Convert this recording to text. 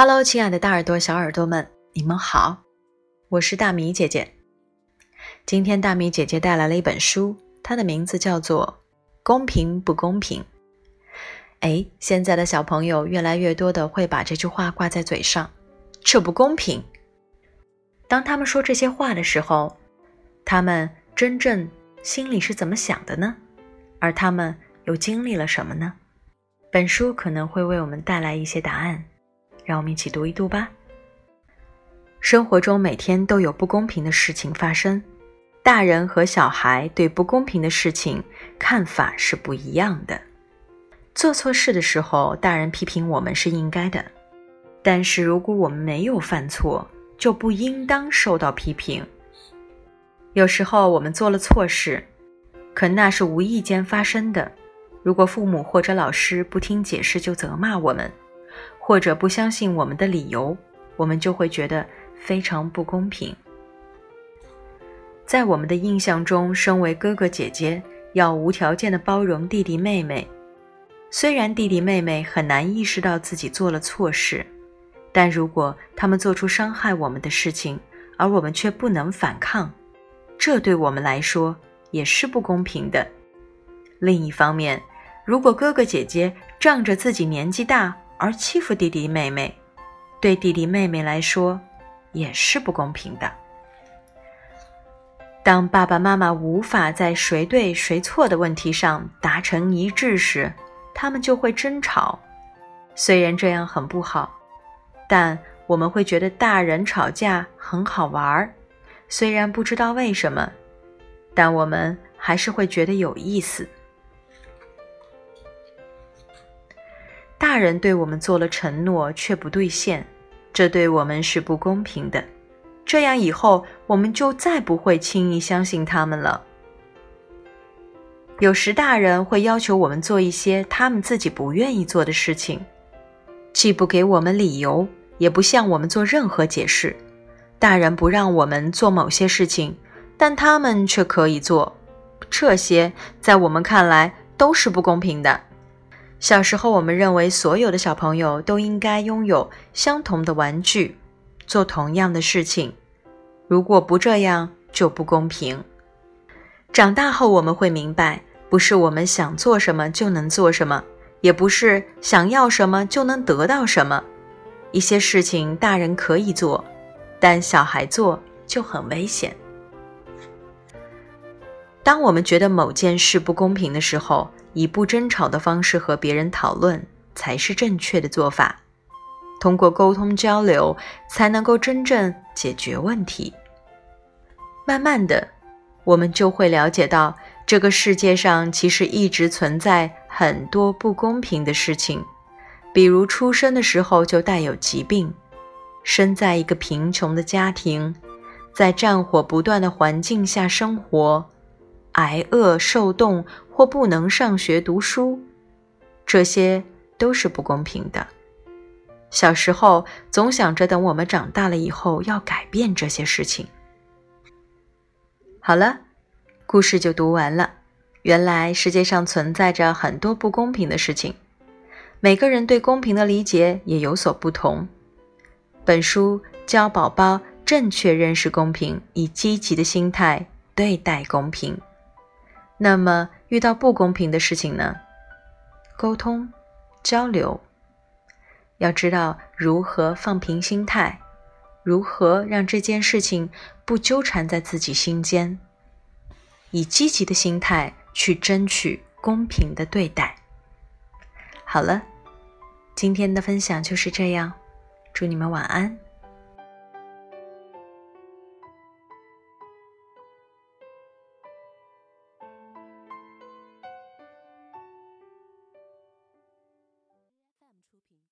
Hello，亲爱的大耳朵、小耳朵们，你们好，我是大米姐姐。今天大米姐姐带来了一本书，它的名字叫做《公平不公平》。哎，现在的小朋友越来越多的会把这句话挂在嘴上，这不公平。当他们说这些话的时候，他们真正心里是怎么想的呢？而他们又经历了什么呢？本书可能会为我们带来一些答案。让我们一起读一读吧。生活中每天都有不公平的事情发生，大人和小孩对不公平的事情看法是不一样的。做错事的时候，大人批评我们是应该的，但是如果我们没有犯错，就不应当受到批评。有时候我们做了错事，可那是无意间发生的。如果父母或者老师不听解释就责骂我们。或者不相信我们的理由，我们就会觉得非常不公平。在我们的印象中，身为哥哥姐姐要无条件的包容弟弟妹妹。虽然弟弟妹妹很难意识到自己做了错事，但如果他们做出伤害我们的事情，而我们却不能反抗，这对我们来说也是不公平的。另一方面，如果哥哥姐姐仗着自己年纪大，而欺负弟弟妹妹，对弟弟妹妹来说也是不公平的。当爸爸妈妈无法在谁对谁错的问题上达成一致时，他们就会争吵。虽然这样很不好，但我们会觉得大人吵架很好玩儿。虽然不知道为什么，但我们还是会觉得有意思。大人对我们做了承诺却不兑现，这对我们是不公平的。这样以后我们就再不会轻易相信他们了。有时大人会要求我们做一些他们自己不愿意做的事情，既不给我们理由，也不向我们做任何解释。大人不让我们做某些事情，但他们却可以做，这些在我们看来都是不公平的。小时候，我们认为所有的小朋友都应该拥有相同的玩具，做同样的事情。如果不这样，就不公平。长大后，我们会明白，不是我们想做什么就能做什么，也不是想要什么就能得到什么。一些事情大人可以做，但小孩做就很危险。当我们觉得某件事不公平的时候，以不争吵的方式和别人讨论才是正确的做法。通过沟通交流，才能够真正解决问题。慢慢的，我们就会了解到，这个世界上其实一直存在很多不公平的事情，比如出生的时候就带有疾病，生在一个贫穷的家庭，在战火不断的环境下生活。挨饿受冻或不能上学读书，这些都是不公平的。小时候总想着等我们长大了以后要改变这些事情。好了，故事就读完了。原来世界上存在着很多不公平的事情，每个人对公平的理解也有所不同。本书教宝宝正确认识公平，以积极的心态对待公平。那么，遇到不公平的事情呢？沟通、交流，要知道如何放平心态，如何让这件事情不纠缠在自己心间，以积极的心态去争取公平的对待。好了，今天的分享就是这样，祝你们晚安。